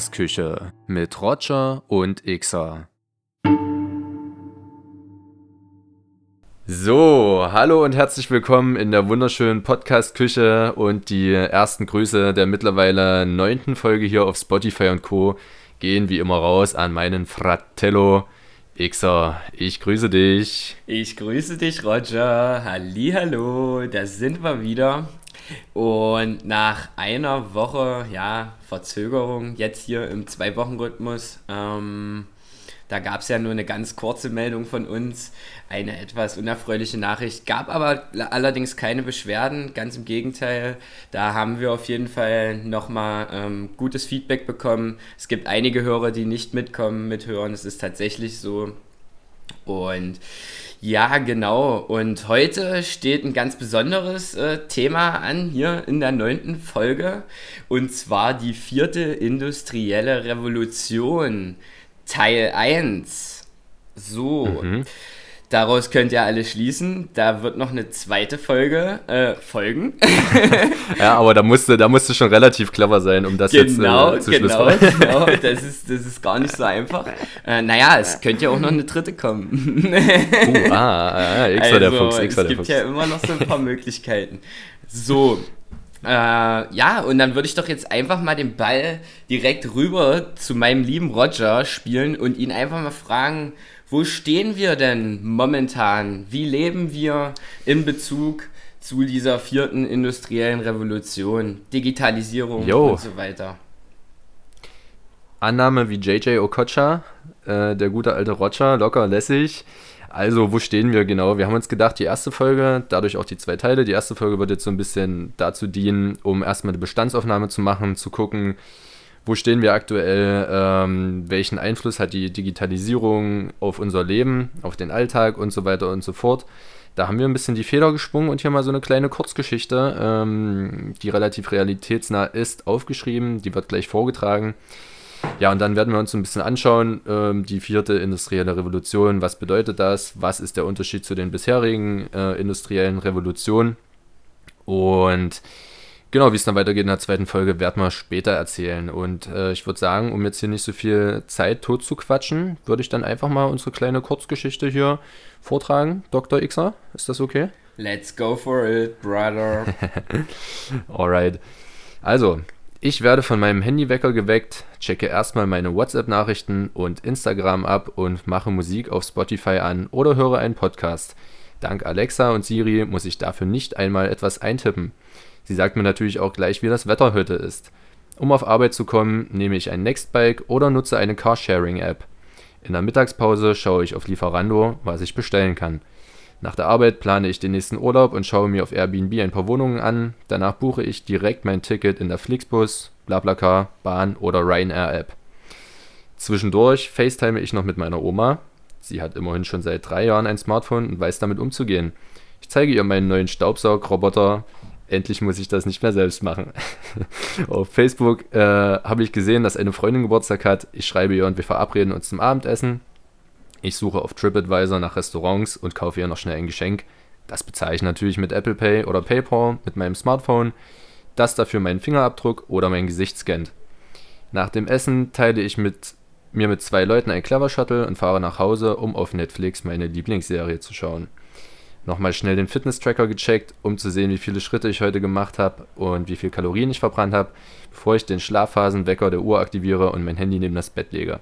Podcast-Küche mit Roger und Xer. So, hallo und herzlich willkommen in der wunderschönen Podcast-Küche und die ersten Grüße der mittlerweile neunten Folge hier auf Spotify und Co. gehen wie immer raus an meinen Fratello Xer. Ich grüße dich. Ich grüße dich, Roger. Hallo, da sind wir wieder. Und nach einer Woche, ja, Verzögerung, jetzt hier im Zwei-Wochen-Rhythmus, ähm, da gab es ja nur eine ganz kurze Meldung von uns, eine etwas unerfreuliche Nachricht, gab aber allerdings keine Beschwerden, ganz im Gegenteil. Da haben wir auf jeden Fall nochmal ähm, gutes Feedback bekommen. Es gibt einige Hörer, die nicht mitkommen, mithören. Es ist tatsächlich so. Und ja, genau. Und heute steht ein ganz besonderes äh, Thema an hier in der neunten Folge. Und zwar die vierte industrielle Revolution, Teil 1. So. Mhm. Daraus könnt ihr alle schließen, da wird noch eine zweite Folge äh, folgen. ja, aber da musste, da musste schon relativ clever sein, um das genau, jetzt äh, zu genau, genau, das ist, das ist gar nicht so einfach. Äh, naja, es könnte ja auch noch eine dritte kommen. uh, ah, ah, X also, der Fuchs, X Es gibt ja immer noch so ein paar Möglichkeiten. So, äh, ja, und dann würde ich doch jetzt einfach mal den Ball direkt rüber zu meinem lieben Roger spielen und ihn einfach mal fragen, wo stehen wir denn momentan? Wie leben wir in Bezug zu dieser vierten industriellen Revolution, Digitalisierung Yo. und so weiter? Annahme wie JJ Okocha, äh, der gute alte Roger, locker lässig. Also, wo stehen wir genau? Wir haben uns gedacht, die erste Folge, dadurch auch die zwei Teile, die erste Folge wird jetzt so ein bisschen dazu dienen, um erstmal eine Bestandsaufnahme zu machen, zu gucken, wo stehen wir aktuell, ähm, welchen Einfluss hat die Digitalisierung auf unser Leben, auf den Alltag und so weiter und so fort. Da haben wir ein bisschen die Feder gesprungen und hier mal so eine kleine Kurzgeschichte, ähm, die relativ realitätsnah ist, aufgeschrieben. Die wird gleich vorgetragen. Ja, und dann werden wir uns ein bisschen anschauen, ähm, die vierte industrielle Revolution, was bedeutet das, was ist der Unterschied zu den bisherigen äh, industriellen Revolutionen und Genau, wie es dann weitergeht in der zweiten Folge, werden wir später erzählen. Und äh, ich würde sagen, um jetzt hier nicht so viel Zeit tot zu quatschen, würde ich dann einfach mal unsere kleine Kurzgeschichte hier vortragen. Dr. Xer, ist das okay? Let's go for it, brother. Alright. Also, ich werde von meinem Handywecker geweckt, checke erstmal meine WhatsApp-Nachrichten und Instagram ab und mache Musik auf Spotify an oder höre einen Podcast. Dank Alexa und Siri muss ich dafür nicht einmal etwas eintippen. Sie sagt mir natürlich auch gleich, wie das Wetter heute ist. Um auf Arbeit zu kommen, nehme ich ein Nextbike oder nutze eine Carsharing-App. In der Mittagspause schaue ich auf Lieferando, was ich bestellen kann. Nach der Arbeit plane ich den nächsten Urlaub und schaue mir auf Airbnb ein paar Wohnungen an. Danach buche ich direkt mein Ticket in der Flixbus, BlaBlaCar, Bahn oder Ryanair-App. Zwischendurch FaceTime ich noch mit meiner Oma. Sie hat immerhin schon seit drei Jahren ein Smartphone und weiß damit umzugehen. Ich zeige ihr meinen neuen Staubsaugroboter, endlich muss ich das nicht mehr selbst machen. Auf Facebook äh, habe ich gesehen, dass eine Freundin Geburtstag hat. Ich schreibe ihr und wir verabreden uns zum Abendessen. Ich suche auf TripAdvisor nach Restaurants und kaufe ihr noch schnell ein Geschenk. Das bezahle ich natürlich mit Apple Pay oder PayPal mit meinem Smartphone, das dafür meinen Fingerabdruck oder mein Gesicht scannt. Nach dem Essen teile ich mit, mir mit zwei Leuten ein Clever Shuttle und fahre nach Hause, um auf Netflix meine Lieblingsserie zu schauen nochmal schnell den Fitness-Tracker gecheckt, um zu sehen, wie viele Schritte ich heute gemacht habe und wie viel Kalorien ich verbrannt habe, bevor ich den Schlafphasenwecker der Uhr aktiviere und mein Handy neben das Bett lege.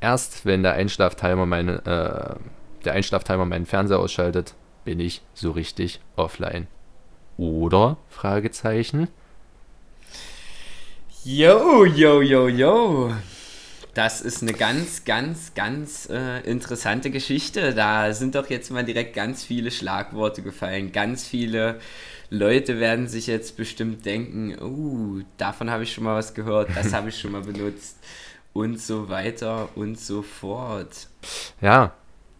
Erst wenn der Einschlaftimer, meine, äh, der Einschlaftimer meinen Fernseher ausschaltet, bin ich so richtig offline. Oder? Fragezeichen. Yo, yo, yo, yo. Das ist eine ganz, ganz, ganz äh, interessante Geschichte. Da sind doch jetzt mal direkt ganz viele Schlagworte gefallen. Ganz viele Leute werden sich jetzt bestimmt denken, uh, davon habe ich schon mal was gehört, das habe ich schon mal benutzt und so weiter und so fort. Ja,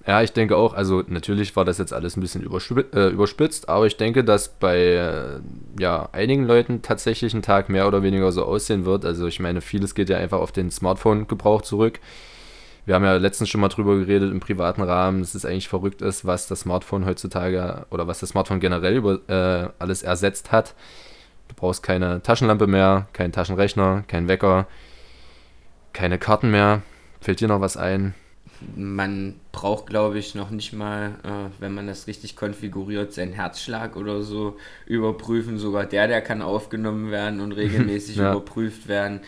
ja, ich denke auch, also natürlich war das jetzt alles ein bisschen äh, überspitzt, aber ich denke, dass bei äh, ja, einigen Leuten tatsächlich ein Tag mehr oder weniger so aussehen wird. Also ich meine, vieles geht ja einfach auf den Smartphone-Gebrauch zurück. Wir haben ja letztens schon mal drüber geredet im privaten Rahmen, dass es eigentlich verrückt ist, was das Smartphone heutzutage oder was das Smartphone generell über äh, alles ersetzt hat. Du brauchst keine Taschenlampe mehr, keinen Taschenrechner, keinen Wecker. keine Karten mehr. Fällt dir noch was ein? Man braucht, glaube ich, noch nicht mal, äh, wenn man das richtig konfiguriert, seinen Herzschlag oder so überprüfen. Sogar der, der kann aufgenommen werden und regelmäßig ja. überprüft werden.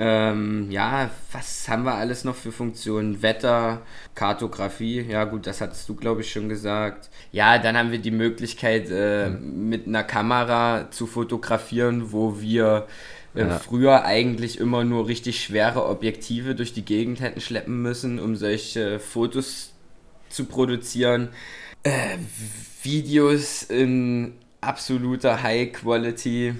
Ähm, ja, was haben wir alles noch für Funktionen? Wetter, Kartografie, ja gut, das hattest du, glaube ich, schon gesagt. Ja, dann haben wir die Möglichkeit, äh, mhm. mit einer Kamera zu fotografieren, wo wir ja. früher eigentlich immer nur richtig schwere Objektive durch die Gegend hätten schleppen müssen, um solche Fotos zu produzieren. Äh, Videos in absoluter High Quality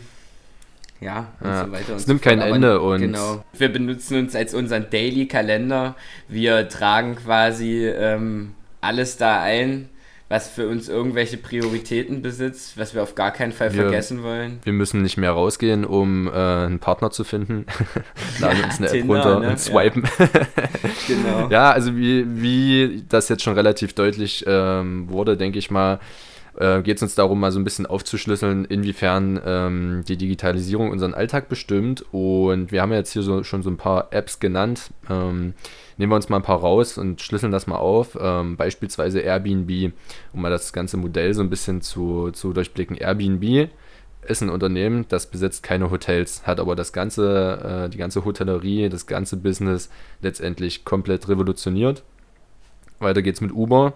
ja, und ja. so weiter. es nimmt kein Ende und. Genau. Wir benutzen uns als unseren Daily-Kalender. Wir tragen quasi ähm, alles da ein, was für uns irgendwelche Prioritäten besitzt, was wir auf gar keinen Fall wir, vergessen wollen. Wir müssen nicht mehr rausgehen, um äh, einen Partner zu finden. Laden uns eine Tinder, App runter ne? und swipen. Ja. genau. Ja, also wie, wie das jetzt schon relativ deutlich ähm, wurde, denke ich mal, äh, geht es uns darum, mal so ein bisschen aufzuschlüsseln, inwiefern ähm, die Digitalisierung unseren Alltag bestimmt. Und wir haben ja jetzt hier so, schon so ein paar Apps genannt. Ähm, nehmen wir uns mal ein paar raus und schlüsseln das mal auf. Ähm, beispielsweise Airbnb, um mal das ganze Modell so ein bisschen zu, zu durchblicken. Airbnb ist ein Unternehmen, das besitzt keine Hotels, hat aber das ganze, äh, die ganze Hotellerie, das ganze Business letztendlich komplett revolutioniert. Weiter geht's mit Uber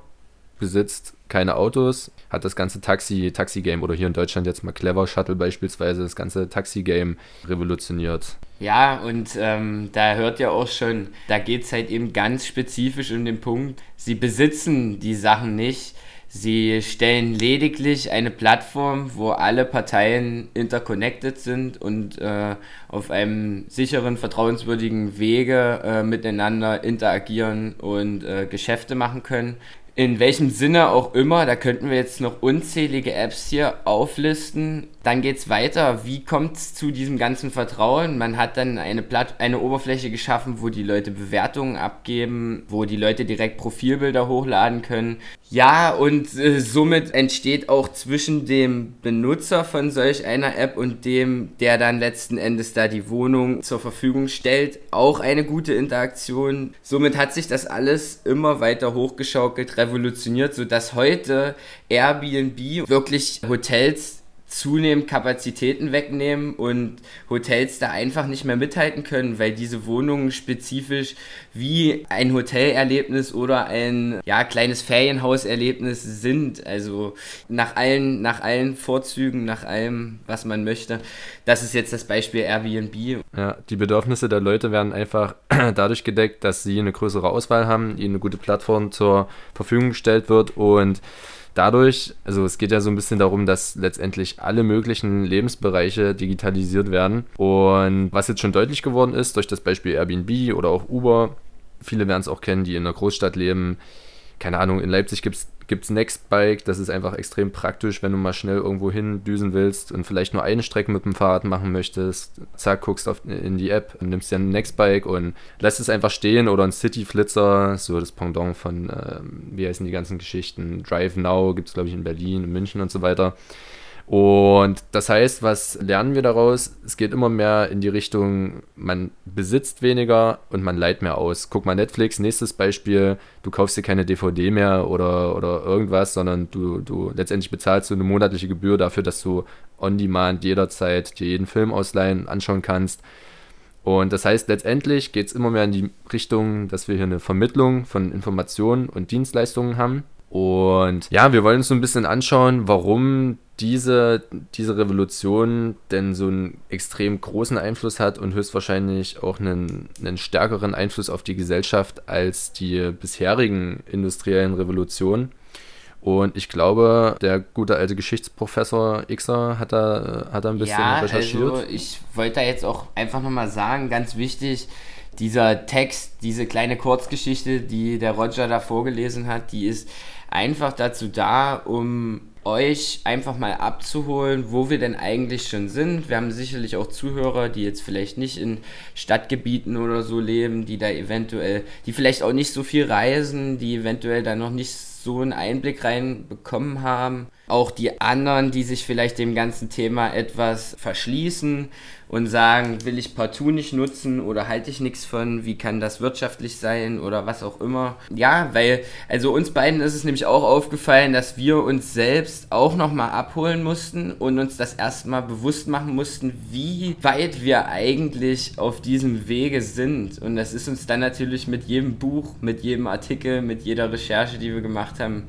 besitzt keine Autos, hat das ganze Taxi, Taxi-Game oder hier in Deutschland jetzt mal Clever Shuttle beispielsweise, das ganze Taxi-Game revolutioniert. Ja, und ähm, da hört ja auch schon, da geht es halt eben ganz spezifisch um den Punkt, sie besitzen die Sachen nicht. Sie stellen lediglich eine Plattform, wo alle Parteien interconnected sind und äh, auf einem sicheren, vertrauenswürdigen Wege äh, miteinander interagieren und äh, Geschäfte machen können in welchem Sinne auch immer, da könnten wir jetzt noch unzählige Apps hier auflisten. Dann geht es weiter. Wie kommt es zu diesem ganzen Vertrauen? Man hat dann eine, Platt eine Oberfläche geschaffen, wo die Leute Bewertungen abgeben, wo die Leute direkt Profilbilder hochladen können. Ja, und äh, somit entsteht auch zwischen dem Benutzer von solch einer App und dem, der dann letzten Endes da die Wohnung zur Verfügung stellt, auch eine gute Interaktion. Somit hat sich das alles immer weiter hochgeschaukelt, revolutioniert, sodass heute Airbnb wirklich Hotels zunehmend Kapazitäten wegnehmen und Hotels da einfach nicht mehr mithalten können, weil diese Wohnungen spezifisch wie ein Hotelerlebnis oder ein ja, kleines Ferienhauserlebnis sind. Also nach allen, nach allen Vorzügen, nach allem, was man möchte. Das ist jetzt das Beispiel Airbnb. Ja, die Bedürfnisse der Leute werden einfach dadurch gedeckt, dass sie eine größere Auswahl haben, ihnen eine gute Plattform zur Verfügung gestellt wird und dadurch, also es geht ja so ein bisschen darum, dass letztendlich alle möglichen Lebensbereiche digitalisiert werden. Und was jetzt schon deutlich geworden ist, durch das Beispiel Airbnb oder auch Uber, viele werden es auch kennen, die in einer Großstadt leben, keine Ahnung, in Leipzig gibt es Nextbike, das ist einfach extrem praktisch, wenn du mal schnell irgendwo hin düsen willst und vielleicht nur eine Strecke mit dem Fahrrad machen möchtest. Zack, guckst auf, in die App, nimmst dir ein Nextbike und lässt es einfach stehen oder ein City-Flitzer, so das Pendant von, äh, wie heißen die ganzen Geschichten, Drive Now gibt es glaube ich in Berlin, in München und so weiter. Und das heißt, was lernen wir daraus? Es geht immer mehr in die Richtung, man besitzt weniger und man leiht mehr aus. Guck mal, Netflix, nächstes Beispiel, du kaufst dir keine DVD mehr oder, oder irgendwas, sondern du, du letztendlich bezahlst du eine monatliche Gebühr dafür, dass du on demand jederzeit dir jeden Film ausleihen, anschauen kannst. Und das heißt, letztendlich geht es immer mehr in die Richtung, dass wir hier eine Vermittlung von Informationen und Dienstleistungen haben. Und ja, wir wollen uns so ein bisschen anschauen, warum diese, diese Revolution denn so einen extrem großen Einfluss hat und höchstwahrscheinlich auch einen, einen stärkeren Einfluss auf die Gesellschaft als die bisherigen industriellen Revolutionen. Und ich glaube, der gute alte Geschichtsprofessor Xer hat da, hat da ein bisschen ja, recherchiert. Also ich wollte da jetzt auch einfach nochmal sagen, ganz wichtig, dieser Text, diese kleine Kurzgeschichte, die der Roger da vorgelesen hat, die ist einfach dazu da, um euch einfach mal abzuholen, wo wir denn eigentlich schon sind. Wir haben sicherlich auch Zuhörer, die jetzt vielleicht nicht in Stadtgebieten oder so leben, die da eventuell, die vielleicht auch nicht so viel reisen, die eventuell da noch nicht so einen Einblick reinbekommen haben. Auch die anderen, die sich vielleicht dem ganzen Thema etwas verschließen und sagen, will ich partout nicht nutzen oder halte ich nichts von, wie kann das wirtschaftlich sein oder was auch immer. Ja, weil, also uns beiden ist es nämlich auch aufgefallen, dass wir uns selbst auch nochmal abholen mussten und uns das erstmal bewusst machen mussten, wie weit wir eigentlich auf diesem Wege sind. Und das ist uns dann natürlich mit jedem Buch, mit jedem Artikel, mit jeder Recherche, die wir gemacht haben,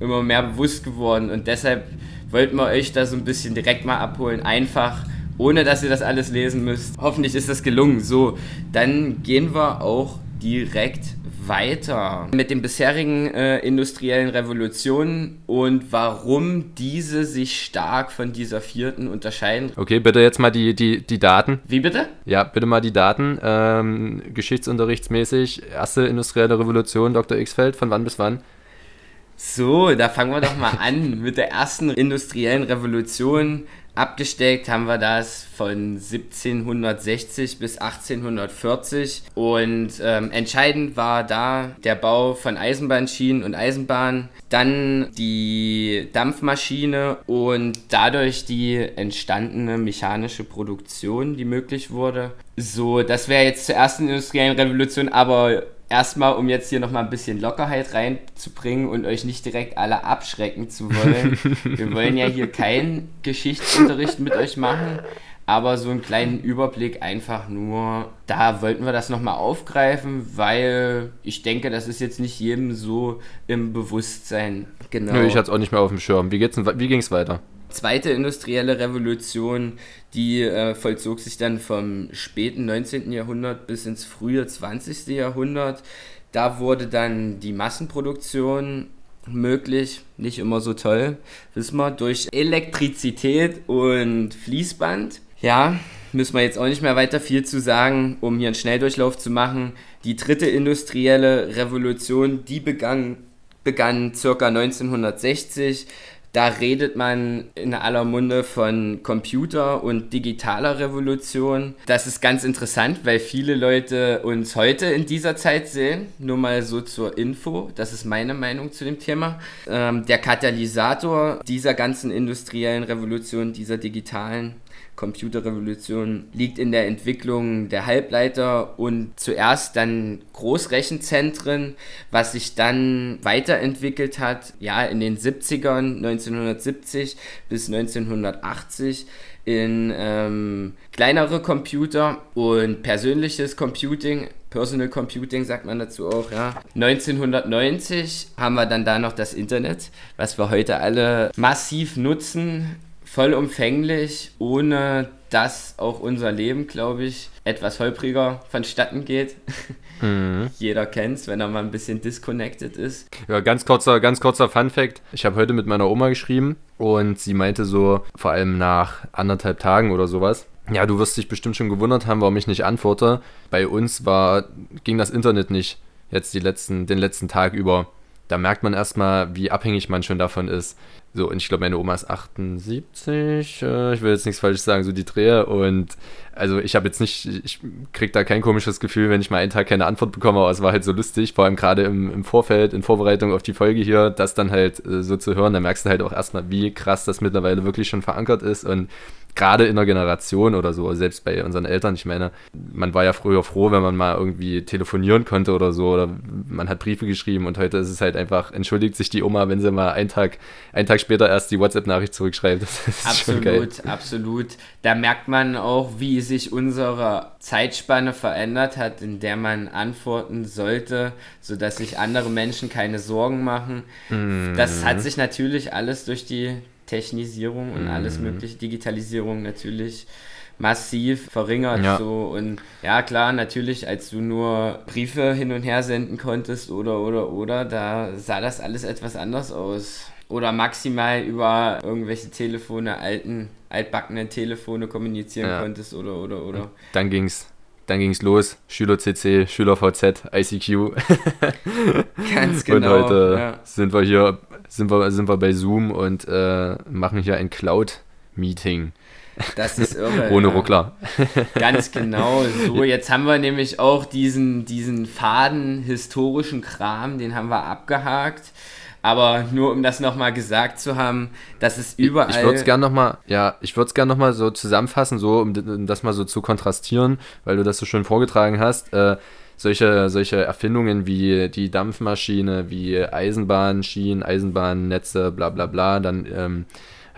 immer mehr bewusst geworden. Und deshalb wollten wir euch da so ein bisschen direkt mal abholen. Einfach ohne dass ihr das alles lesen müsst. Hoffentlich ist das gelungen. So, dann gehen wir auch direkt weiter mit den bisherigen äh, industriellen Revolutionen und warum diese sich stark von dieser vierten unterscheiden. Okay, bitte jetzt mal die, die, die Daten. Wie bitte? Ja, bitte mal die Daten. Ähm, geschichtsunterrichtsmäßig, erste industrielle Revolution, Dr. Xfeld, von wann bis wann? So, da fangen wir doch mal an mit der ersten industriellen Revolution. Abgesteckt haben wir das von 1760 bis 1840 und ähm, entscheidend war da der Bau von Eisenbahnschienen und Eisenbahnen, dann die Dampfmaschine und dadurch die entstandene mechanische Produktion, die möglich wurde. So, das wäre jetzt zur ersten industriellen Revolution, aber erstmal, um jetzt hier nochmal ein bisschen Lockerheit reinzubringen und euch nicht direkt alle abschrecken zu wollen. Wir wollen ja hier keinen Geschichtsunterricht mit euch machen, aber so einen kleinen Überblick einfach nur. Da wollten wir das nochmal aufgreifen, weil ich denke, das ist jetzt nicht jedem so im Bewusstsein. Genau. Nö, ich hatte es auch nicht mehr auf dem Schirm. Wie, wie ging es weiter? Zweite industrielle Revolution, die äh, vollzog sich dann vom späten 19. Jahrhundert bis ins frühe 20. Jahrhundert. Da wurde dann die Massenproduktion möglich, nicht immer so toll, wissen wir, durch Elektrizität und Fließband. Ja, müssen wir jetzt auch nicht mehr weiter viel zu sagen, um hier einen Schnelldurchlauf zu machen. Die dritte industrielle Revolution, die begann, begann circa 1960 da redet man in aller Munde von Computer und digitaler Revolution. Das ist ganz interessant, weil viele Leute uns heute in dieser Zeit sehen. Nur mal so zur Info. Das ist meine Meinung zu dem Thema. Ähm, der Katalysator dieser ganzen industriellen Revolution, dieser digitalen, Computerrevolution liegt in der Entwicklung der Halbleiter und zuerst dann Großrechenzentren, was sich dann weiterentwickelt hat, ja, in den 70ern, 1970 bis 1980 in ähm, kleinere Computer und persönliches Computing, Personal Computing sagt man dazu auch, ja. 1990 haben wir dann da noch das Internet, was wir heute alle massiv nutzen vollumfänglich, ohne dass auch unser Leben, glaube ich, etwas holpriger vonstatten geht. Mhm. Jeder kennt es, wenn er mal ein bisschen disconnected ist. Ja, ganz kurzer, ganz kurzer Fun Fact. Ich habe heute mit meiner Oma geschrieben und sie meinte so, vor allem nach anderthalb Tagen oder sowas, ja, du wirst dich bestimmt schon gewundert haben, warum ich nicht antworte. Bei uns war, ging das Internet nicht jetzt die letzten, den letzten Tag über. Da merkt man erstmal, wie abhängig man schon davon ist. So, und ich glaube, meine Oma ist 78, äh, ich will jetzt nichts falsch sagen, so die Drehe. Und also ich habe jetzt nicht, ich kriege da kein komisches Gefühl, wenn ich mal einen Tag keine Antwort bekomme, aber es war halt so lustig, vor allem gerade im, im Vorfeld, in Vorbereitung auf die Folge hier, das dann halt äh, so zu hören, da merkst du halt auch erstmal, wie krass das mittlerweile wirklich schon verankert ist. Und gerade in der Generation oder so, selbst bei unseren Eltern, ich meine, man war ja früher froh, wenn man mal irgendwie telefonieren konnte oder so, oder man hat Briefe geschrieben. Und heute ist es halt einfach, entschuldigt sich die Oma, wenn sie mal einen Tag, einen Tag später erst die WhatsApp-Nachricht zurückschreibt. absolut, absolut. Da merkt man auch, wie sich unsere Zeitspanne verändert hat, in der man antworten sollte, sodass sich andere Menschen keine Sorgen machen. Mhm. Das hat sich natürlich alles durch die Technisierung und mhm. alles mögliche, Digitalisierung natürlich massiv verringert. Ja. So. Und ja, klar, natürlich, als du nur Briefe hin und her senden konntest oder, oder, oder, da sah das alles etwas anders aus. Oder maximal über irgendwelche Telefone, alten, altbackenen Telefone kommunizieren ja. konntest oder, oder, oder. Und dann ging's. Dann ging es los, Schüler-CC, Schüler-VZ, ICQ. Ganz genau. Und heute ja. sind wir hier sind wir, sind wir bei Zoom und äh, machen hier ein Cloud-Meeting. Das ist irre. Ohne Ruckler. Ganz genau. So, jetzt haben wir nämlich auch diesen, diesen faden historischen Kram, den haben wir abgehakt. Aber nur um das nochmal gesagt zu haben, dass es überall. Ich, ich würde es gerne nochmal, ja, ich würde es gerne nochmal so zusammenfassen, so um, um, das mal so zu kontrastieren, weil du das so schön vorgetragen hast. Äh, solche, solche Erfindungen wie die Dampfmaschine, wie Eisenbahnschienen, Eisenbahnnetze, bla bla bla, dann ähm,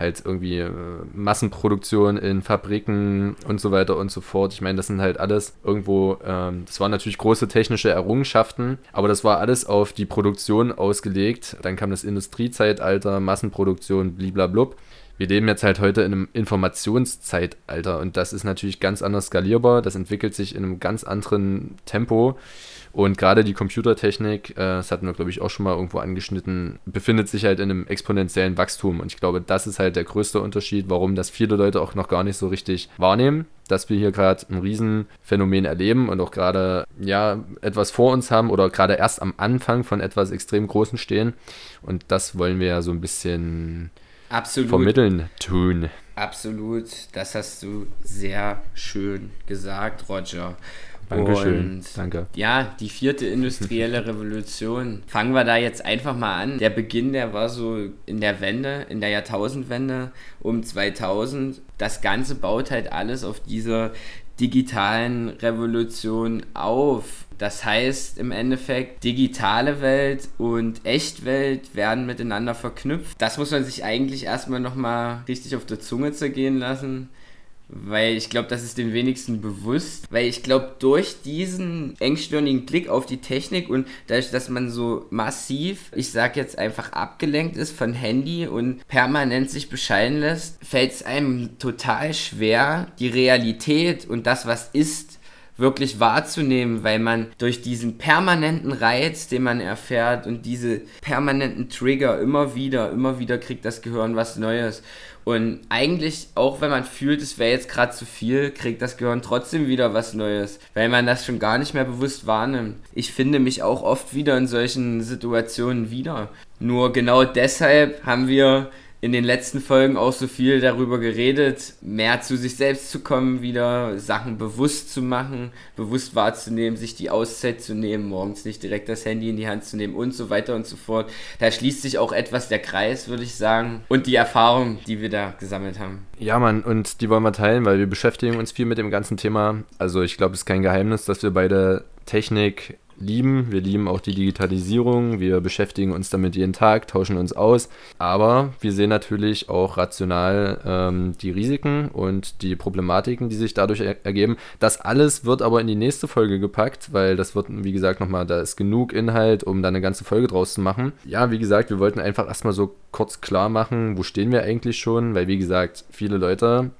halt irgendwie äh, Massenproduktion in Fabriken und so weiter und so fort. Ich meine, das sind halt alles irgendwo, ähm, das waren natürlich große technische Errungenschaften, aber das war alles auf die Produktion ausgelegt. Dann kam das Industriezeitalter, Massenproduktion, bliblablub. Wir leben jetzt halt heute in einem Informationszeitalter und das ist natürlich ganz anders skalierbar. Das entwickelt sich in einem ganz anderen Tempo. Und gerade die Computertechnik, äh, das hatten wir, glaube ich, auch schon mal irgendwo angeschnitten, befindet sich halt in einem exponentiellen Wachstum. Und ich glaube, das ist halt der größte Unterschied, warum das viele Leute auch noch gar nicht so richtig wahrnehmen, dass wir hier gerade ein Riesenphänomen erleben und auch gerade ja etwas vor uns haben oder gerade erst am Anfang von etwas extrem Großen stehen. Und das wollen wir ja so ein bisschen Absolut. vermitteln tun. Absolut, das hast du sehr schön gesagt, Roger. Dankeschön. Und Danke. Ja, die vierte industrielle Revolution. Fangen wir da jetzt einfach mal an. Der Beginn, der war so in der Wende, in der Jahrtausendwende um 2000. Das Ganze baut halt alles auf dieser digitalen Revolution auf. Das heißt im Endeffekt, digitale Welt und Echtwelt werden miteinander verknüpft. Das muss man sich eigentlich erstmal nochmal richtig auf der Zunge zergehen lassen weil ich glaube, das ist den wenigsten bewusst, weil ich glaube, durch diesen engstirnigen Blick auf die Technik und dadurch, dass man so massiv, ich sag jetzt einfach abgelenkt ist von Handy und permanent sich bescheiden lässt, fällt es einem total schwer, die Realität und das, was ist, wirklich wahrzunehmen, weil man durch diesen permanenten Reiz, den man erfährt und diese permanenten Trigger immer wieder, immer wieder kriegt das Gehirn was Neues. Und eigentlich, auch wenn man fühlt, es wäre jetzt gerade zu viel, kriegt das Gehirn trotzdem wieder was Neues, weil man das schon gar nicht mehr bewusst wahrnimmt. Ich finde mich auch oft wieder in solchen Situationen wieder. Nur genau deshalb haben wir in den letzten Folgen auch so viel darüber geredet, mehr zu sich selbst zu kommen, wieder Sachen bewusst zu machen, bewusst wahrzunehmen, sich die Auszeit zu nehmen, morgens nicht direkt das Handy in die Hand zu nehmen und so weiter und so fort. Da schließt sich auch etwas der Kreis, würde ich sagen, und die Erfahrung, die wir da gesammelt haben. Ja, Mann, und die wollen wir teilen, weil wir beschäftigen uns viel mit dem ganzen Thema. Also ich glaube, es ist kein Geheimnis, dass wir beide Technik lieben. Wir lieben auch die Digitalisierung. Wir beschäftigen uns damit jeden Tag, tauschen uns aus. Aber wir sehen natürlich auch rational ähm, die Risiken und die Problematiken, die sich dadurch er ergeben. Das alles wird aber in die nächste Folge gepackt, weil das wird, wie gesagt, nochmal, da ist genug Inhalt, um da eine ganze Folge draus zu machen. Ja, wie gesagt, wir wollten einfach erstmal so kurz klar machen, wo stehen wir eigentlich schon, weil, wie gesagt, viele Leute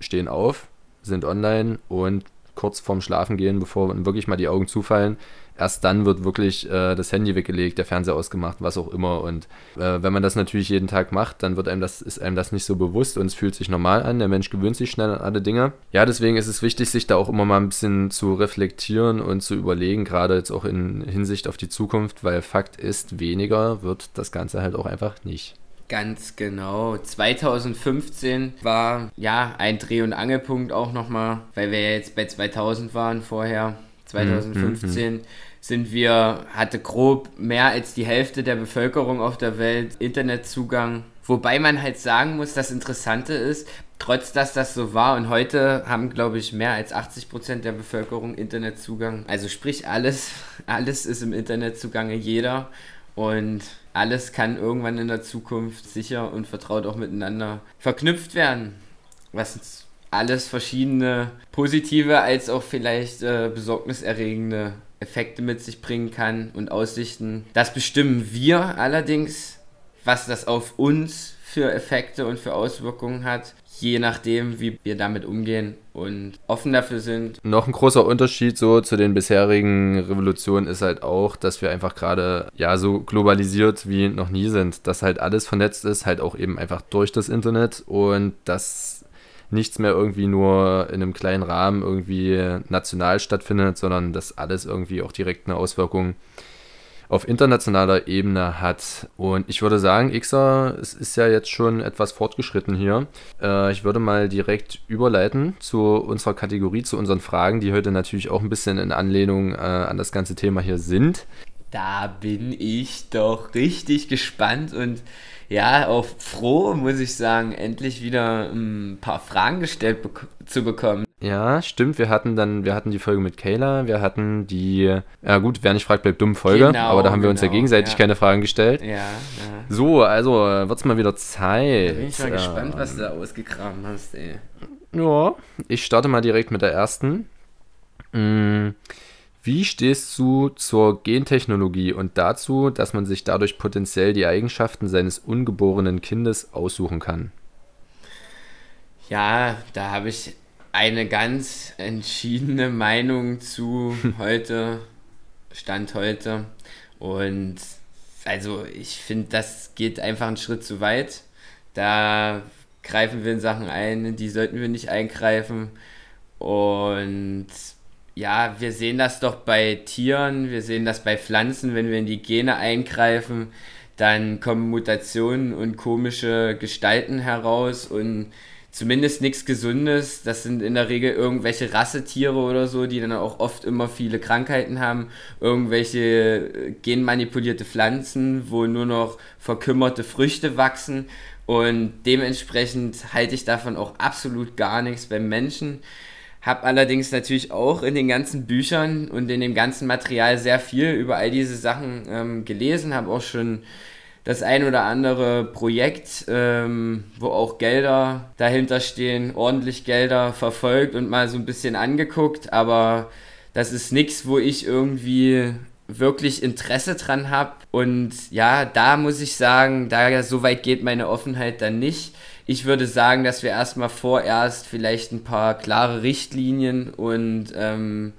stehen auf, sind online und kurz vorm Schlafen gehen, bevor wirklich mal die Augen zufallen. Erst dann wird wirklich äh, das Handy weggelegt, der Fernseher ausgemacht, was auch immer. Und äh, wenn man das natürlich jeden Tag macht, dann wird einem das, ist einem das nicht so bewusst und es fühlt sich normal an. Der Mensch gewöhnt sich schnell an alle Dinge. Ja, deswegen ist es wichtig, sich da auch immer mal ein bisschen zu reflektieren und zu überlegen, gerade jetzt auch in Hinsicht auf die Zukunft, weil Fakt ist, weniger wird das Ganze halt auch einfach nicht. Ganz genau. 2015 war ja ein Dreh- und Angelpunkt auch nochmal, weil wir ja jetzt bei 2000 waren vorher. 2015 mhm. sind wir, hatte grob mehr als die Hälfte der Bevölkerung auf der Welt Internetzugang. Wobei man halt sagen muss, das Interessante ist, trotz dass das so war und heute haben, glaube ich, mehr als 80 Prozent der Bevölkerung Internetzugang. Also sprich, alles, alles ist im Internetzugange jeder. Und alles kann irgendwann in der Zukunft sicher und vertraut auch miteinander verknüpft werden. Was alles verschiedene positive als auch vielleicht äh, besorgniserregende Effekte mit sich bringen kann und Aussichten. Das bestimmen wir allerdings, was das auf uns für Effekte und für Auswirkungen hat je nachdem, wie wir damit umgehen und offen dafür sind. Noch ein großer Unterschied so zu den bisherigen Revolutionen ist halt auch, dass wir einfach gerade ja so globalisiert wie noch nie sind, dass halt alles vernetzt ist, halt auch eben einfach durch das Internet und dass nichts mehr irgendwie nur in einem kleinen Rahmen irgendwie national stattfindet, sondern dass alles irgendwie auch direkt eine Auswirkung auf internationaler Ebene hat. Und ich würde sagen, Xer, es ist ja jetzt schon etwas fortgeschritten hier. Äh, ich würde mal direkt überleiten zu unserer Kategorie, zu unseren Fragen, die heute natürlich auch ein bisschen in Anlehnung äh, an das ganze Thema hier sind. da bin ich doch richtig gespannt und ja, auch froh, muss ich sagen, endlich wieder ein paar Fragen gestellt bek zu bekommen. Ja, stimmt. Wir hatten dann, wir hatten die Folge mit Kayla, wir hatten die, ja gut, wer nicht fragt, bleibt dumm Folge. Genau, aber da haben wir uns ja genau, gegenseitig ja. keine Fragen gestellt. Ja, ja. So, also wird es mal wieder Zeit. Da bin ich mal ähm, gespannt, was du da ausgegraben hast, ey. Ja, ich starte mal direkt mit der ersten. Mm, wie stehst du zur Gentechnologie und dazu, dass man sich dadurch potenziell die Eigenschaften seines ungeborenen Kindes aussuchen kann? Ja, da habe ich eine ganz entschiedene Meinung zu heute, Stand heute. Und also ich finde, das geht einfach einen Schritt zu weit. Da greifen wir in Sachen ein, die sollten wir nicht eingreifen. Und ja, wir sehen das doch bei Tieren, wir sehen das bei Pflanzen, wenn wir in die Gene eingreifen, dann kommen Mutationen und komische Gestalten heraus und zumindest nichts Gesundes. Das sind in der Regel irgendwelche Rassetiere oder so, die dann auch oft immer viele Krankheiten haben. Irgendwelche äh, genmanipulierte Pflanzen, wo nur noch verkümmerte Früchte wachsen. Und dementsprechend halte ich davon auch absolut gar nichts beim Menschen. Hab allerdings natürlich auch in den ganzen Büchern und in dem ganzen Material sehr viel über all diese Sachen ähm, gelesen, habe auch schon das ein oder andere Projekt, ähm, wo auch Gelder dahinter stehen, ordentlich Gelder verfolgt und mal so ein bisschen angeguckt, aber das ist nichts, wo ich irgendwie wirklich Interesse dran habe. Und ja, da muss ich sagen, da so weit geht meine Offenheit dann nicht. Ich würde sagen, dass wir erstmal vorerst vielleicht ein paar klare Richtlinien und ähm,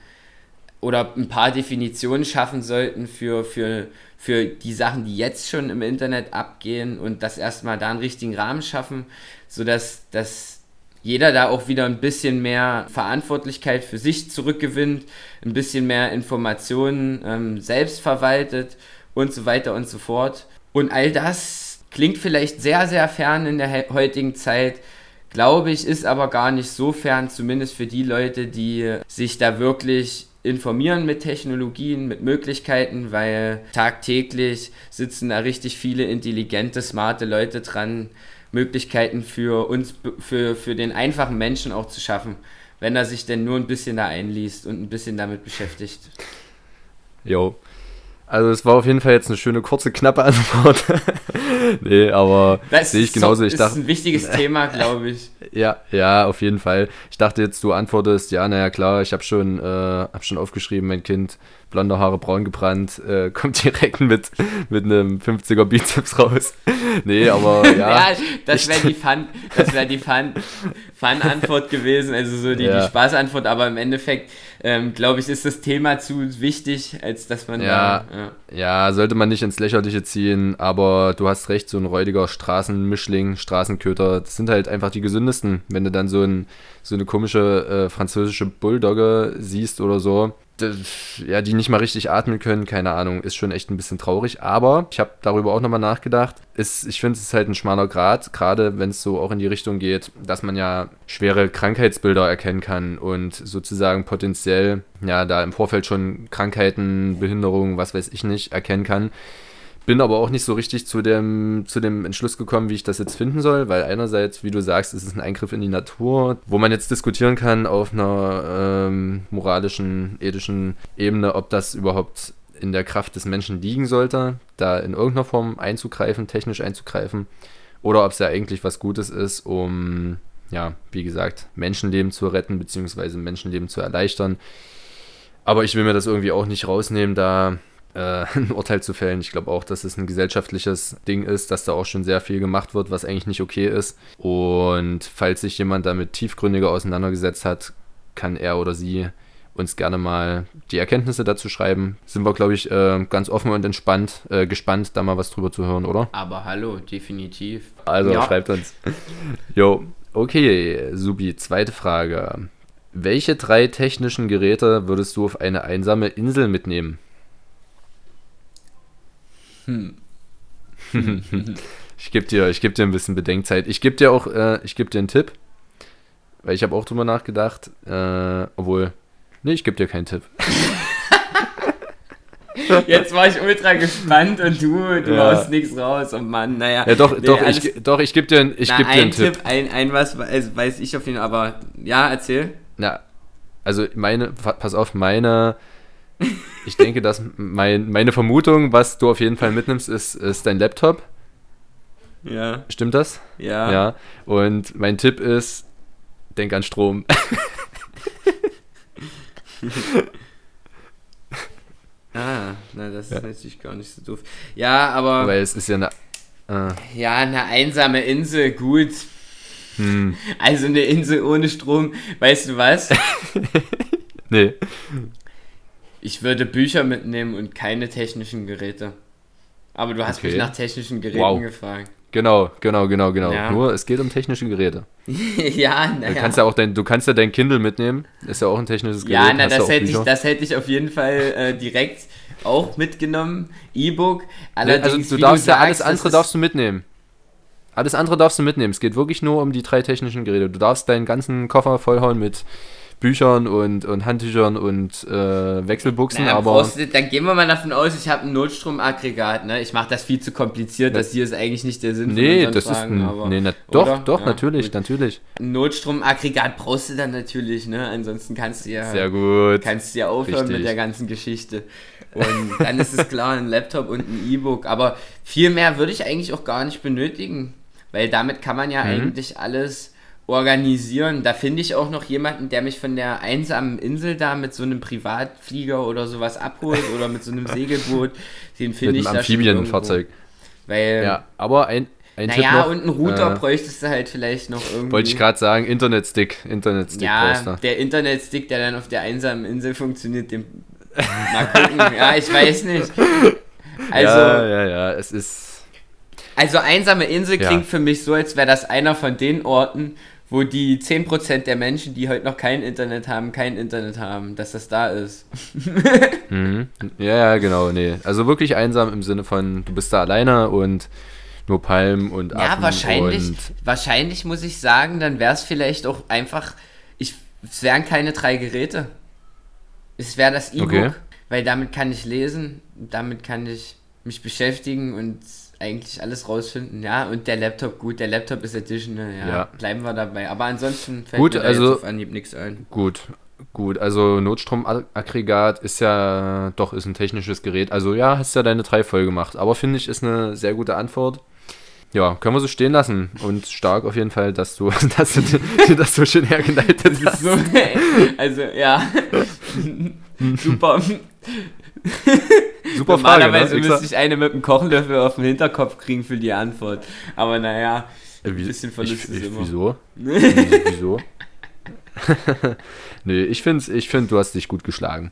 oder ein paar Definitionen schaffen sollten für, für für die Sachen, die jetzt schon im Internet abgehen und das erstmal da einen richtigen Rahmen schaffen, sodass dass jeder da auch wieder ein bisschen mehr Verantwortlichkeit für sich zurückgewinnt, ein bisschen mehr Informationen ähm, selbst verwaltet und so weiter und so fort. Und all das klingt vielleicht sehr, sehr fern in der heutigen Zeit, glaube ich, ist aber gar nicht so fern, zumindest für die Leute, die sich da wirklich informieren mit Technologien, mit Möglichkeiten, weil tagtäglich sitzen da richtig viele intelligente, smarte Leute dran, Möglichkeiten für uns, für, für den einfachen Menschen auch zu schaffen, wenn er sich denn nur ein bisschen da einliest und ein bisschen damit beschäftigt. Jo, also es war auf jeden Fall jetzt eine schöne, kurze, knappe Antwort. nee, aber das sehe ich genauso. Das ist dachte, ein wichtiges Thema, glaube ich. Ja, ja, auf jeden Fall. Ich dachte jetzt, du antwortest, ja, naja, klar, ich habe schon, äh, hab schon aufgeschrieben, mein Kind blonde Haare braun gebrannt, äh, kommt direkt mit, mit einem 50er Bizeps raus. nee, aber ja. ja das wäre die Fun, das wäre die Fun, Fun-Antwort gewesen, also so die, ja. die Spaßantwort, aber im Endeffekt, ähm, glaube ich, ist das Thema zu wichtig, als dass man ja, da, ja. ja, sollte man nicht ins Lächerliche ziehen, aber du hast recht, so ein räudiger Straßenmischling, Straßenköter, das sind halt einfach die gesündesten, wenn du dann so, ein, so eine komische äh, französische Bulldogge siehst oder so, ja, die nicht mal richtig atmen können, keine Ahnung, ist schon echt ein bisschen traurig. Aber ich habe darüber auch nochmal nachgedacht. Ist, ich finde, es ist halt ein schmaler Grad, gerade wenn es so auch in die Richtung geht, dass man ja schwere Krankheitsbilder erkennen kann und sozusagen potenziell, ja, da im Vorfeld schon Krankheiten, Behinderungen, was weiß ich nicht, erkennen kann bin aber auch nicht so richtig zu dem, zu dem Entschluss gekommen, wie ich das jetzt finden soll, weil einerseits, wie du sagst, ist es ein Eingriff in die Natur, wo man jetzt diskutieren kann auf einer ähm, moralischen, ethischen Ebene, ob das überhaupt in der Kraft des Menschen liegen sollte, da in irgendeiner Form einzugreifen, technisch einzugreifen, oder ob es ja eigentlich was Gutes ist, um, ja, wie gesagt, Menschenleben zu retten, beziehungsweise Menschenleben zu erleichtern. Aber ich will mir das irgendwie auch nicht rausnehmen, da äh, ein Urteil zu fällen. Ich glaube auch, dass es ein gesellschaftliches Ding ist, dass da auch schon sehr viel gemacht wird, was eigentlich nicht okay ist. Und falls sich jemand damit tiefgründiger auseinandergesetzt hat, kann er oder sie uns gerne mal die Erkenntnisse dazu schreiben. Sind wir, glaube ich, äh, ganz offen und entspannt, äh, gespannt, da mal was drüber zu hören, oder? Aber hallo, definitiv. Also ja. schreibt uns. Jo, okay, Subi, zweite Frage. Welche drei technischen Geräte würdest du auf eine einsame Insel mitnehmen? Hm. ich gebe dir, geb dir ein bisschen Bedenkzeit. Ich gebe dir auch, äh, ich gebe dir einen Tipp, weil ich habe auch drüber nachgedacht, äh, obwohl, nee, ich gebe dir keinen Tipp. Jetzt war ich ultra gespannt und du, du Ja. haust nichts raus. Und Mann, naja. Ja, doch, Nee, doch, alles- ich, doch, ich gebe dir, einen- ich Na, geb dir einen ein Tipp. Tipp, ein, ein was weiß, weiß ich auf jeden Fall, aber ja, erzähl. Na, also meine, pa- pass auf, meine, ich denke, dass mein, meine Vermutung, was du auf jeden Fall mitnimmst, ist, ist dein Laptop. Ja, Stimmt das? ja. Ja. Und mein Tipp ist, denk an Strom. Ah, na, das ist natürlich gar nicht so doof. Ja, aber, Weil es ist ja eine. Äh, ja, eine einsame Insel, gut. hm, Also eine Insel ohne Strom, weißt du was? nee. Ich würde Bücher mitnehmen und keine technischen Geräte. Aber du hast Okay. mich nach technischen Geräten Wow. gefragt. Genau, genau, genau, genau. Ja. Nur es geht um technische Geräte. ja, Du naja. kannst ja auch dein, du kannst ja dein Kindle mitnehmen. Ist ja auch ein technisches Gerät. Ja, na, ja das hätte, ich, Bücher. das hätte ich auf jeden Fall äh, direkt auch mitgenommen. E-Book. Nee, Allerdings, also du darfst ja sagst, alles andere darfst du mitnehmen. Alles andere darfst du mitnehmen. Es geht wirklich nur um die drei technischen Geräte. Du darfst deinen ganzen Koffer vollhauen mit Büchern und, und Handtüchern und äh, Wechselbuchsen, Naja, aber du, dann gehen wir mal davon aus, ich habe ein Notstromaggregat. Ne? Ich mache das viel zu kompliziert. Das hier ist eigentlich nicht der Sinn nee, das unseren ist Fragen. ein, aber, nee, na, doch, oder? doch, Ja, natürlich, gut. natürlich. Ein Notstromaggregat brauchst du dann natürlich. Ne? Ansonsten kannst du ja, Sehr gut. kannst du ja aufhören Richtig. mit der ganzen Geschichte. Und dann ist es klar, ein Laptop und ein E-Book. Aber viel mehr würde ich eigentlich auch gar nicht benötigen. Weil damit kann man ja Mhm. eigentlich alles organisieren. Da finde ich auch noch jemanden, der mich von der einsamen Insel da mit so einem Privatflieger oder sowas abholt oder mit so einem Segelboot. Den finde ich einem da Amphibienfahrzeug. Weil, Ja, aber ein, ein naja, noch. und einen Router äh, bräuchtest du halt vielleicht noch irgendwie. Wollte ich gerade sagen, Internetstick. Internetstick Ja, der Internetstick, der dann auf der einsamen Insel funktioniert, den. Mal gucken. ja, ich weiß nicht. Also, ja, ja, ja, es ist. also einsame Insel Ja. klingt für mich so, als wäre das einer von den Orten, wo die 10% der Menschen, die heute noch kein Internet haben, kein Internet haben, dass das da ist. Mhm. Ja, ja, genau, nee. Also wirklich einsam im Sinne von, du bist da alleine und nur Palmen und Ja, Affen wahrscheinlich, und wahrscheinlich muss ich sagen, dann wäre es vielleicht auch einfach, ich, es wären keine drei Geräte. Es wäre das E-Book, Okay. weil damit kann ich lesen, damit kann ich mich beschäftigen und eigentlich alles rausfinden. Ja, und der Laptop, gut, der Laptop ist additional, ja, Ja. bleiben wir dabei. Aber ansonsten fällt Gut, mir also- auf Anhieb nichts ein. Gut, gut. Also Notstromaggregat ist ja doch ist ein technisches Gerät. Also ja, hast ja deine drei voll gemacht. Aber finde ich, ist eine sehr gute Antwort. Ja, können wir so stehen lassen. Und stark auf jeden Fall, dass du, dass du dir das so schön hergeleitet hast. So, also, ja. Super. Super Frage, Normalerweise ne? müsste ich eine mit einem Kochlöffel auf den Hinterkopf kriegen für die Antwort. Aber naja, Äh, wie- bisschen Verlust ich, ich, immer. Wieso? wieso? nee, ich finde, ich find, du hast dich gut geschlagen.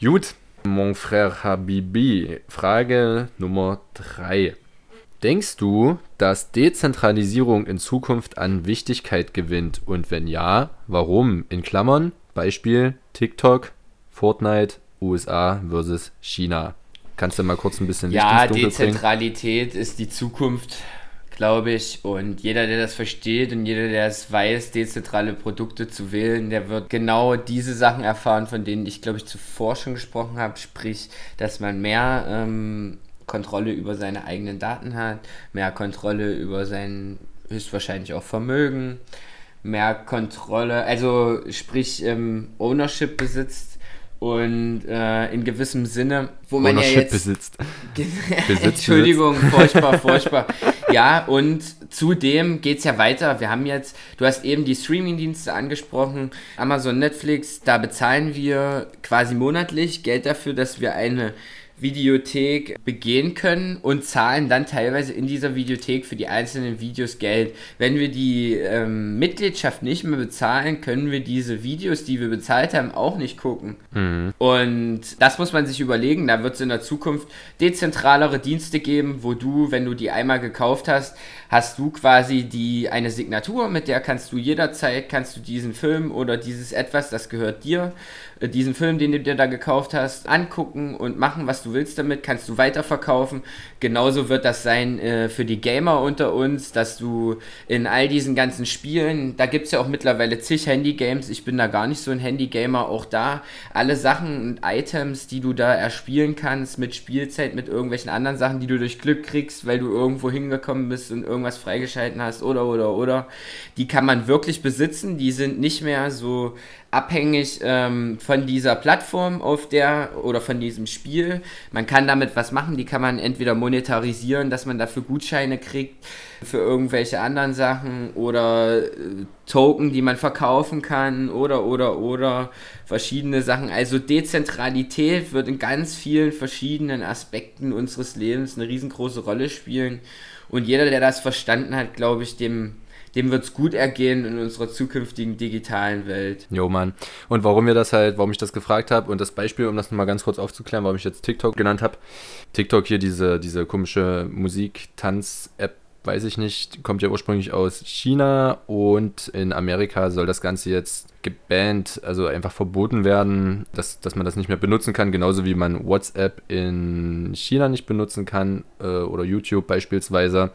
Gut, mon frère Habibi, Frage Nummer 3. Denkst du, dass Dezentralisierung in Zukunft an Wichtigkeit gewinnt? Und wenn ja, warum? In Klammern, Beispiel TikTok, Fortnite, USA versus China. Kannst du mal kurz ein bisschen ja, Dunkel bringen? Dezentralität ist die Zukunft, glaube ich. Und jeder, der das versteht und jeder, der es weiß, dezentrale Produkte zu wählen, der wird genau diese Sachen erfahren, von denen ich, glaube ich, zuvor schon gesprochen habe. Sprich, dass man mehr ähm, Kontrolle über seine eigenen Daten hat, mehr Kontrolle über sein höchstwahrscheinlich auch Vermögen, mehr Kontrolle, also sprich ähm, Ownership besitzt und äh, in gewissem Sinne, wo man ja Ownership jetzt besitzt. Besitz, Entschuldigung, furchtbar, furchtbar. Ja, und zudem geht es ja weiter. Wir haben jetzt, du hast eben die Streamingdienste angesprochen, Amazon, Netflix, da bezahlen wir quasi monatlich Geld dafür, dass wir eine Videothek begehen können und zahlen dann teilweise in dieser Videothek für die einzelnen Videos Geld. Wenn wir die ähm, Mitgliedschaft nicht mehr bezahlen, können wir diese Videos, die wir bezahlt haben, auch nicht gucken. Und das muss man sich überlegen. Da wird es in der Zukunft dezentralere Dienste geben, wo du, wenn du die einmal gekauft hast, hast du quasi die eine Signatur, mit der kannst du jederzeit kannst du diesen Film oder dieses etwas, das gehört dir, äh, diesen Film, den du dir da gekauft hast, angucken und machen, was du willst damit, kannst du weiterverkaufen. Genauso wird das sein äh, für die Gamer unter uns, dass du in all diesen ganzen Spielen, da gibt es ja auch mittlerweile zig Handy-Games, ich bin da gar nicht so ein Handy-Gamer, auch da alle Sachen und Items, die du da erspielen kannst mit Spielzeit, mit irgendwelchen anderen Sachen, die du durch Glück kriegst, weil du irgendwo hingekommen bist und irgendwas freigeschalten hast oder oder oder, die kann man wirklich besitzen, die sind nicht mehr so abhängig ähm, von dieser Plattform auf der oder von diesem Spiel. Man kann damit was machen, die kann man entweder monetarisieren, dass man dafür Gutscheine kriegt für irgendwelche anderen Sachen oder äh, Token, die man verkaufen kann oder oder oder verschiedene Sachen. Also Dezentralität wird in ganz vielen verschiedenen Aspekten unseres Lebens eine riesengroße Rolle spielen und jeder, der das verstanden hat, glaube ich, dem dem wird es gut ergehen in unserer zukünftigen digitalen Welt. Jo, Mann. Und warum wir das halt, warum ich das gefragt habe und das Beispiel, um das nochmal ganz kurz aufzuklären, warum ich jetzt TikTok genannt habe. TikTok hier, diese, diese komische Musik-Tanz-App, weiß ich nicht, kommt ja ursprünglich aus China und in Amerika soll das Ganze jetzt gebannt, also einfach verboten werden, dass, dass man das nicht mehr benutzen kann, genauso wie man WhatsApp in China nicht benutzen kann äh, oder YouTube beispielsweise.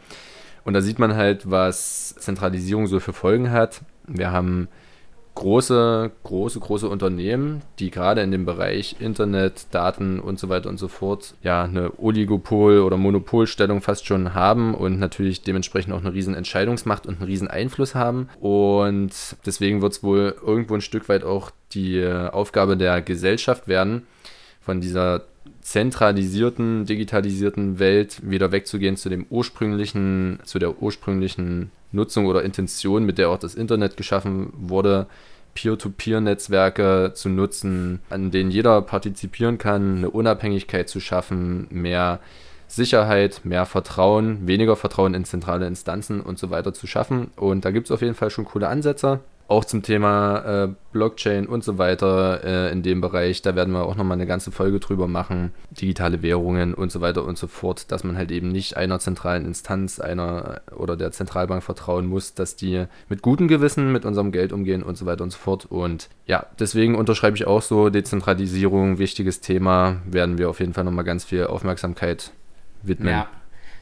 Und da sieht man halt, was Zentralisierung so für Folgen hat. Wir haben große, große, große Unternehmen, die gerade in dem Bereich Internet, Daten und so weiter und so fort ja eine Oligopol- oder Monopolstellung fast schon haben und natürlich dementsprechend auch eine riesen Entscheidungsmacht und einen riesen Einfluss haben. Und deswegen wird es wohl irgendwo ein Stück weit auch die Aufgabe der Gesellschaft werden, von dieser zentralisierten, digitalisierten Welt wieder wegzugehen zu dem ursprünglichen, zu der ursprünglichen Nutzung oder Intention, mit der auch das Internet geschaffen wurde, Peer-to-Peer-Netzwerke zu nutzen, an denen jeder partizipieren kann, eine Unabhängigkeit zu schaffen, mehr Sicherheit, mehr Vertrauen, weniger Vertrauen in zentrale Instanzen und so weiter zu schaffen. Und da gibt es auf jeden Fall schon coole Ansätze auch zum Thema äh, Blockchain und so weiter äh, in dem Bereich. Da werden wir auch nochmal eine ganze Folge drüber machen. Digitale Währungen und so weiter und so fort, dass man halt eben nicht einer zentralen Instanz, einer oder der Zentralbank vertrauen muss, dass die mit gutem Gewissen mit unserem Geld umgehen und so weiter und so fort. Und ja, deswegen unterschreibe ich auch so Dezentralisierung, wichtiges Thema, werden wir auf jeden Fall nochmal ganz viel Aufmerksamkeit widmen. Ja,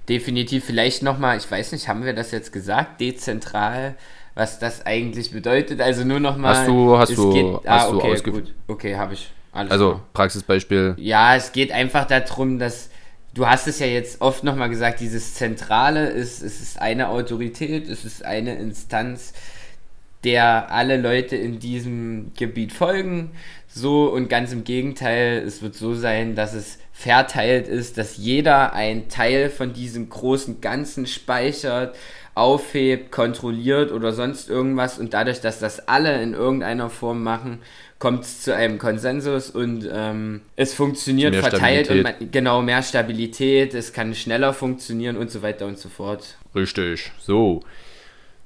definitiv. Vielleicht nochmal, ich weiß nicht, haben wir das jetzt gesagt, dezentral was das eigentlich bedeutet. Also nur nochmal. Hast du, hast du, geht, hast ah, okay, du gut. Okay, habe ich. Alles also klar. Praxisbeispiel. Ja, es geht einfach darum, dass du hast es ja jetzt oft nochmal gesagt, dieses Zentrale ist, es ist eine Autorität, es ist eine Instanz, der alle Leute in diesem Gebiet folgen. So und ganz im Gegenteil, es wird so sein, dass es verteilt ist, dass jeder ein Teil von diesem großen Ganzen speichert aufhebt, kontrolliert oder sonst irgendwas und dadurch, dass das alle in irgendeiner Form machen, kommt es zu einem Konsensus und ähm, es funktioniert mehr verteilt und man, genau mehr Stabilität, es kann schneller funktionieren und so weiter und so fort. Richtig. So.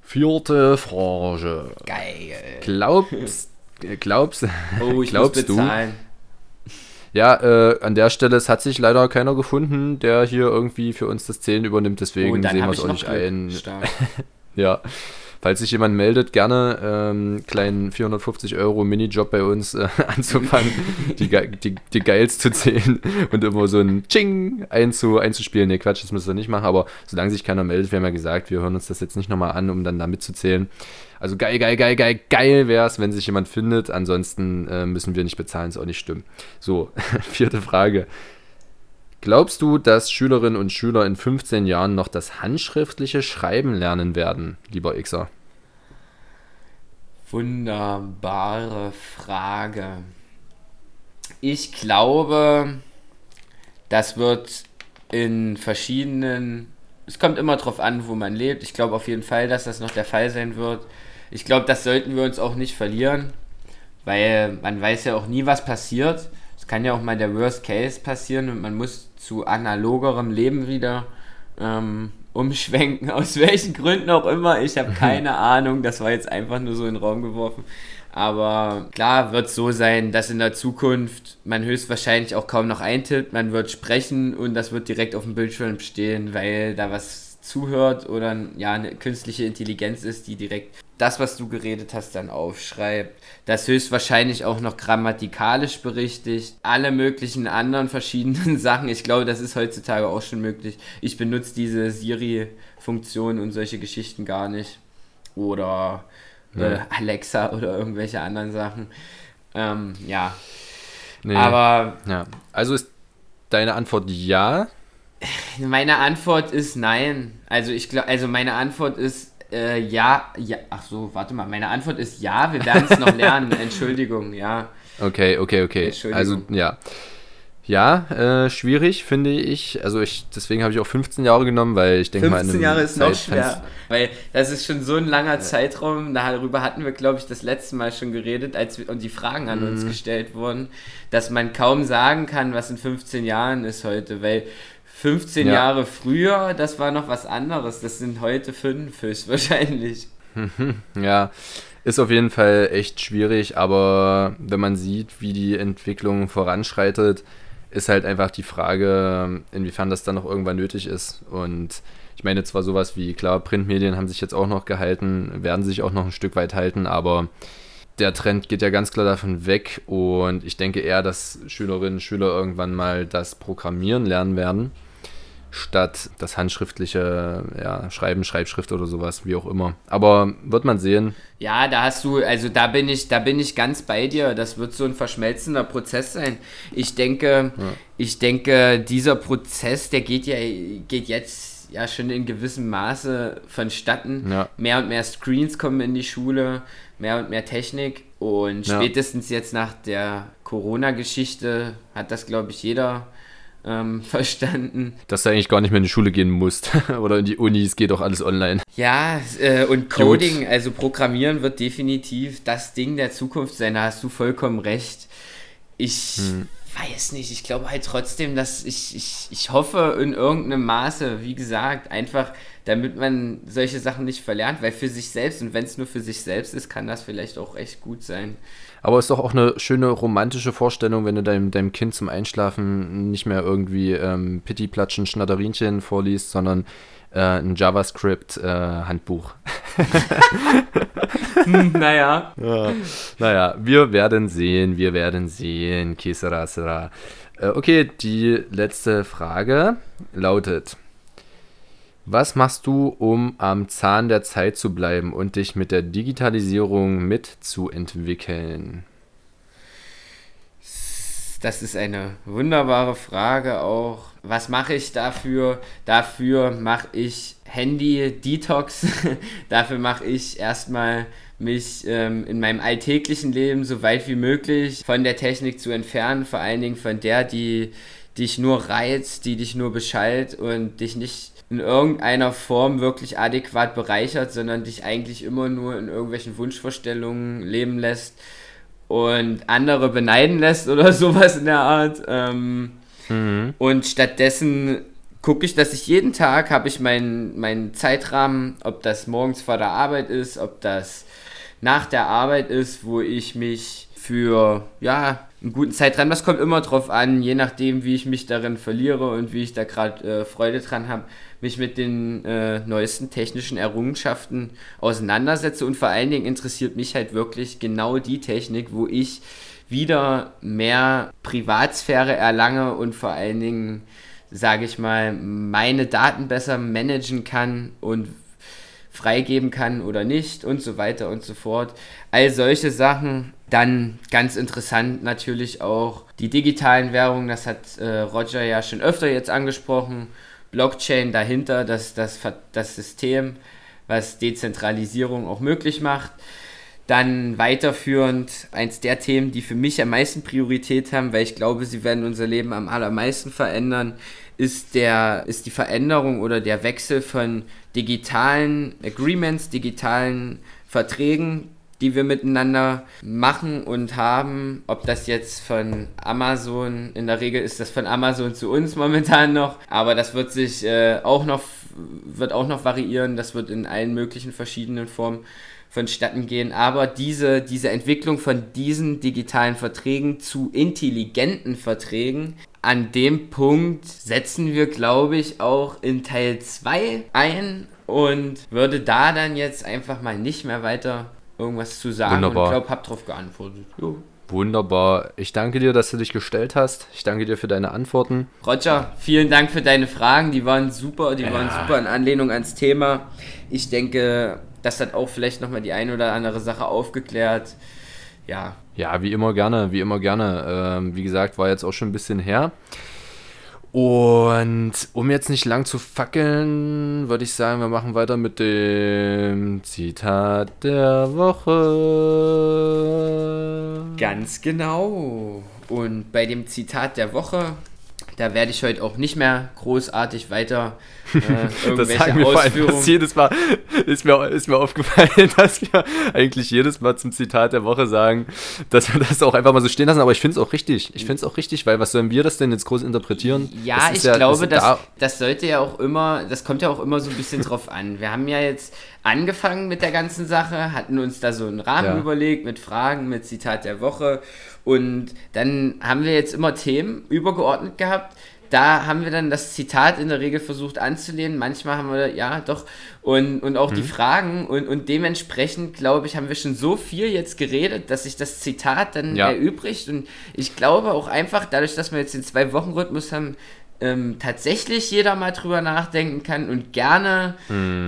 Vierte Frage. Geil. Glaubst, glaubst, oh, ich glaubst muss bezahlen. du, ja, äh, an der Stelle, es hat sich leider keiner gefunden, der hier irgendwie für uns das Zählen übernimmt, deswegen oh, sehen wir es auch nicht Glück. ein. ja. Falls sich jemand meldet, gerne ähm, kleinen 450 Euro Minijob bei uns äh, anzufangen, die, die, die Geils zu zählen und immer so ein Ching einzu, einzuspielen. Ne, Quatsch, das müssen wir nicht machen, aber solange sich keiner meldet, wir haben ja gesagt, wir hören uns das jetzt nicht nochmal an, um dann da mitzuzählen. Also geil, geil, geil, geil, geil wäre es, wenn sich jemand findet. Ansonsten äh, müssen wir nicht bezahlen, ist auch nicht stimmen. So, vierte Frage. Glaubst du, dass Schülerinnen und Schüler in 15 Jahren noch das handschriftliche Schreiben lernen werden, lieber Xer? Wunderbare Frage. Ich glaube, das wird in verschiedenen. Es kommt immer darauf an, wo man lebt. Ich glaube auf jeden Fall, dass das noch der Fall sein wird. Ich glaube, das sollten wir uns auch nicht verlieren, weil man weiß ja auch nie, was passiert. Es kann ja auch mal der Worst Case passieren und man muss zu analogerem Leben wieder ähm, umschwenken, aus welchen Gründen auch immer. Ich habe keine Ahnung, das war jetzt einfach nur so in den Raum geworfen. Aber klar wird es so sein, dass in der Zukunft man höchstwahrscheinlich auch kaum noch eintippt, man wird sprechen und das wird direkt auf dem Bildschirm stehen, weil da was zuhört oder ja, eine künstliche Intelligenz ist, die direkt das, was du geredet hast, dann aufschreibt. Das höchstwahrscheinlich auch noch grammatikalisch berichtigt. Alle möglichen anderen verschiedenen Sachen. Ich glaube, das ist heutzutage auch schon möglich. Ich benutze diese Siri-Funktion und solche Geschichten gar nicht. Oder ja. äh, Alexa oder irgendwelche anderen Sachen. Ähm, ja. Nee. Aber. Ja. Also ist deine Antwort ja? Meine Antwort ist nein. Also ich glaube, also meine Antwort ist äh, ja, ja. Ach so, warte mal. Meine Antwort ist ja. Wir werden es noch lernen. Entschuldigung, ja. Okay, okay, okay. Also ja. Ja, äh, schwierig finde ich. Also ich, deswegen habe ich auch 15 Jahre genommen, weil ich denke mal 15 Jahre ist noch schwer, weil das ist schon so ein langer ja. Zeitraum. Darüber hatten wir, glaube ich, das letzte Mal schon geredet, als wir, und die Fragen an mhm. uns gestellt wurden, dass man kaum sagen kann, was in 15 Jahren ist heute, weil 15 ja. Jahre früher, das war noch was anderes. Das sind heute fünf höchstwahrscheinlich. ja, ist auf jeden Fall echt schwierig, aber wenn man sieht, wie die Entwicklung voranschreitet, ist halt einfach die Frage, inwiefern das dann noch irgendwann nötig ist. Und ich meine zwar sowas wie, klar, Printmedien haben sich jetzt auch noch gehalten, werden sich auch noch ein Stück weit halten, aber der Trend geht ja ganz klar davon weg und ich denke eher, dass Schülerinnen und Schüler irgendwann mal das Programmieren lernen werden statt das handschriftliche ja, Schreiben, Schreibschrift oder sowas, wie auch immer. Aber wird man sehen. Ja, da hast du, also da bin ich, da bin ich ganz bei dir. Das wird so ein verschmelzender Prozess sein. Ich denke, ja. ich denke, dieser Prozess, der geht ja, geht jetzt ja schon in gewissem Maße vonstatten. Ja. Mehr und mehr Screens kommen in die Schule, mehr und mehr Technik. Und spätestens jetzt nach der Corona-Geschichte hat das, glaube ich, jeder ähm, verstanden. Dass du eigentlich gar nicht mehr in die Schule gehen musst oder in die Uni, es geht auch alles online. Ja, äh, und Coding, Gut. also Programmieren wird definitiv das Ding der Zukunft sein, da hast du vollkommen recht. Ich hm. weiß nicht, ich glaube halt trotzdem, dass ich, ich, ich hoffe in irgendeinem Maße, wie gesagt, einfach damit man solche Sachen nicht verlernt, weil für sich selbst und wenn es nur für sich selbst ist, kann das vielleicht auch echt gut sein. Aber es ist doch auch eine schöne romantische Vorstellung, wenn du deinem, deinem Kind zum Einschlafen nicht mehr irgendwie ähm, Pittiplatschen, Schnatterinchen vorliest, sondern äh, ein JavaScript-Handbuch. Äh, naja. Ja. Naja, wir werden sehen, wir werden sehen. Kesera, sera. Äh, okay, die letzte Frage lautet. Was machst du, um am Zahn der Zeit zu bleiben und dich mit der Digitalisierung mitzuentwickeln? Das ist eine wunderbare Frage auch. Was mache ich dafür? Dafür mache ich Handy-Detox. dafür mache ich erstmal mich ähm, in meinem alltäglichen Leben so weit wie möglich von der Technik zu entfernen, vor allen Dingen von der, die dich nur reizt, die dich nur beschallt und dich nicht in irgendeiner Form wirklich adäquat bereichert, sondern dich eigentlich immer nur in irgendwelchen Wunschvorstellungen leben lässt und andere beneiden lässt oder sowas in der Art. Ähm, mhm. Und stattdessen gucke ich, dass ich jeden Tag habe ich meinen mein Zeitrahmen, ob das morgens vor der Arbeit ist, ob das nach der Arbeit ist, wo ich mich für ja einen guten Zeitrahmen, das kommt immer drauf an, je nachdem, wie ich mich darin verliere und wie ich da gerade äh, Freude dran habe, mich mit den äh, neuesten technischen Errungenschaften auseinandersetze. Und vor allen Dingen interessiert mich halt wirklich genau die Technik, wo ich wieder mehr Privatsphäre erlange und vor allen Dingen, sage ich mal, meine Daten besser managen kann und freigeben kann oder nicht und so weiter und so fort. All solche Sachen. Dann ganz interessant natürlich auch die digitalen Währungen, das hat äh, Roger ja schon öfter jetzt angesprochen. Blockchain dahinter, das, das, das System, was Dezentralisierung auch möglich macht. Dann weiterführend eins der Themen, die für mich am meisten Priorität haben, weil ich glaube, sie werden unser Leben am allermeisten verändern, ist, der, ist die Veränderung oder der Wechsel von digitalen Agreements, digitalen Verträgen die wir miteinander machen und haben. Ob das jetzt von Amazon, in der Regel ist das von Amazon zu uns momentan noch, aber das wird sich äh, auch noch, wird auch noch variieren. Das wird in allen möglichen verschiedenen Formen vonstatten gehen. Aber diese, diese Entwicklung von diesen digitalen Verträgen zu intelligenten Verträgen an dem Punkt setzen wir, glaube ich, auch in Teil 2 ein und würde da dann jetzt einfach mal nicht mehr weiter irgendwas zu sagen. Wunderbar. Und ich glaube, hab drauf geantwortet. Jo. Wunderbar. Ich danke dir, dass du dich gestellt hast. Ich danke dir für deine Antworten. Roger, vielen Dank für deine Fragen. Die waren super, die waren super in Anlehnung ans Thema. Ich denke, das hat auch vielleicht nochmal die eine oder andere Sache aufgeklärt. Ja, Ja, wie immer gerne, wie immer gerne. Ähm, wie gesagt, war jetzt auch schon ein bisschen her. Und um jetzt nicht lang zu fackeln, würde ich sagen, wir machen weiter mit dem Zitat der Woche. Ganz genau. Und bei dem Zitat der Woche, da werde ich heute auch nicht mehr großartig weiter äh, Das irgendwelche sagen wir vor allem Ausführungen. jedes Mal. Ist mir, ist mir aufgefallen, dass wir eigentlich jedes Mal zum Zitat der Woche sagen, dass wir das auch einfach mal so stehen lassen. Aber ich finde es auch richtig. Ich finde es auch richtig, weil was sollen wir das denn jetzt groß interpretieren? Ja, Das ich ja- glaube, das, das, da- das sollte ja auch immer, das kommt ja auch immer so ein bisschen drauf an. Wir haben ja jetzt angefangen mit der ganzen Sache, hatten uns da so einen Rahmen Ja. überlegt mit Fragen, mit Zitat der Woche und dann haben wir jetzt immer Themen übergeordnet gehabt. Da haben wir dann das Zitat in der Regel versucht anzulehnen. Manchmal haben wir, ja, doch. Und, und auch die Mhm. Fragen. Und, und dementsprechend, glaube ich, haben wir schon so viel jetzt geredet, dass sich das Zitat dann Ja. erübrigt. Und ich glaube auch einfach, dadurch, dass wir jetzt den Zwei-Wochen-Rhythmus haben, ähm, tatsächlich jeder mal drüber nachdenken kann und gerne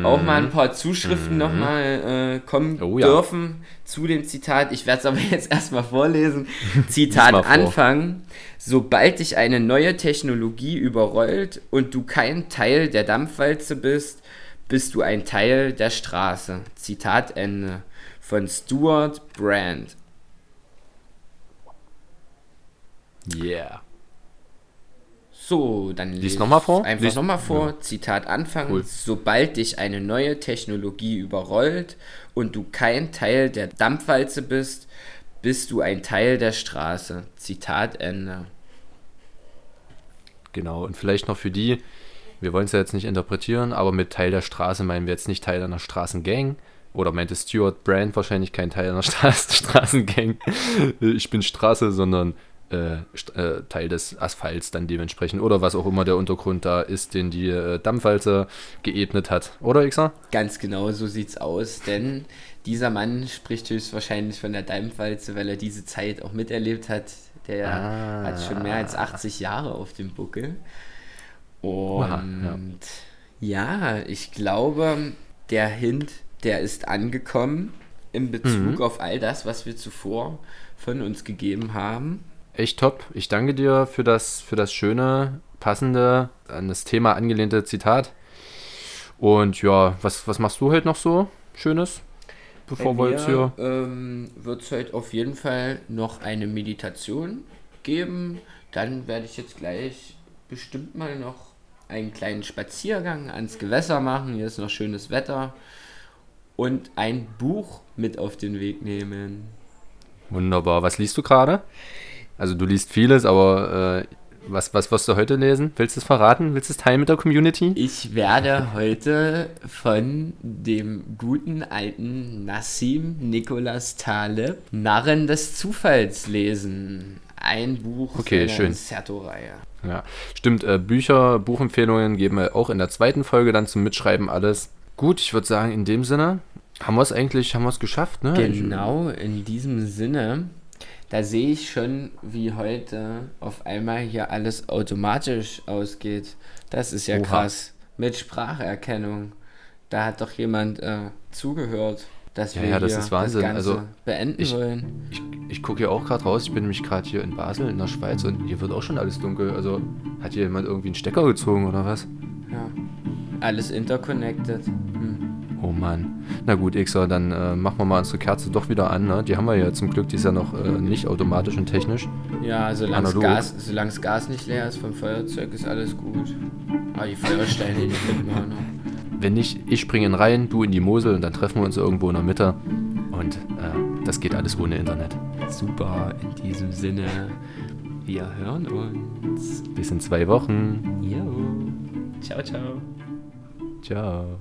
auch mal ein paar Zuschriften nochmal äh, kommen Mhm. Oh ja. dürfen zu dem Zitat. Ich werde es aber jetzt erstmal vorlesen. Zitat vor. Anfang. Sobald dich eine neue Technologie überrollt und du kein Teil der Dampfwalze bist, bist du ein Teil der Straße. Zitat Ende. Von Stuart Brand. Yeah. So, dann Lies lese noch mal ich vor. Einfach Lies- nochmal vor. Zitat Anfang. Cool. Sobald dich eine neue Technologie überrollt und du kein Teil der Dampfwalze bist, bist du ein Teil der Straße. Zitat Ende. Genau, und vielleicht noch für die, wir wollen es ja jetzt nicht interpretieren, aber mit Teil der Straße meinen wir jetzt nicht Teil einer Straßengang. Oder meinte Stuart Brand wahrscheinlich kein Teil einer Straß Straßengang. Ich bin Straße, sondern Teil des Asphalts dann dementsprechend. Oder was auch immer der Untergrund da ist, den die äh, Dampfwalze geebnet hat. Oder, Ixer? Ganz genau so sieht's aus, denn dieser Mann spricht höchstwahrscheinlich von der Dampfwalze, weil er diese Zeit auch miterlebt hat. Der Ah. hat schon mehr als 80 Jahre auf dem Buckel. Und Oha, ja. ich glaube, der Hint, der ist angekommen in Bezug Mhm. auf all das, was wir zuvor von uns gegeben haben. Echt top. Ich danke dir für das, für das schöne, passende, an das Thema angelehnte Zitat. Und ja, was, was machst du heute noch so Schönes? Bevor wir jetzt hier. ähm, wird es heute auf jeden Fall noch eine Meditation geben. Dann werde ich jetzt gleich bestimmt mal noch einen kleinen Spaziergang ans Gewässer machen. Hier ist noch schönes Wetter. Und ein Buch mit auf den Weg nehmen. Wunderbar. Was liest du gerade? Also du liest vieles, aber äh, was, was wirst du heute lesen? Willst du es verraten? Willst du es teilen mit der Community? Ich werde heute von dem guten alten Nassim Nicholas Taleb Narren des Zufalls lesen. Ein Buch Okay, seiner schön. Serto-Reihe. Ja, stimmt. Äh, Bücher, Buchempfehlungen geben wir auch in der zweiten Folge dann zum Mitschreiben alles. Gut, ich würde sagen, in dem Sinne haben wir es eigentlich, haben wir es geschafft, ne? Genau, in diesem Sinne, da sehe ich schon, wie heute auf einmal hier alles automatisch ausgeht. Das ist ja Oha. krass. Mit Spracherkennung. Da hat doch jemand äh, zugehört, dass Ja, wir ja, das ist Wahnsinn. das Ganze Also, beenden ich- wollen. Ich, ich gucke hier auch gerade raus. Ich bin nämlich gerade hier in Basel, in der Schweiz und hier wird auch schon alles dunkel. Also hat hier jemand irgendwie einen Stecker gezogen oder was? Ja. Alles interconnected. Hm. Oh Mann. Na gut, Ixer, dann äh, machen wir mal unsere Kerze doch wieder an. Ne? Die haben wir ja zum Glück, die ist ja noch äh, nicht automatisch und technisch. Ja, solange das. Gas, solang's Gas nicht leer ist vom Feuerzeug, ist alles gut. Aber die Feuersteine, die finden wir auch noch. Wenn nicht, ich springe in rein, du in die Mosel und dann treffen wir uns irgendwo in der Mitte. Und äh, das geht alles ohne Internet. Super, in diesem Sinne, wir hören uns. Bis in zwei Wochen. Jo. Ciao, ciao. Ciao.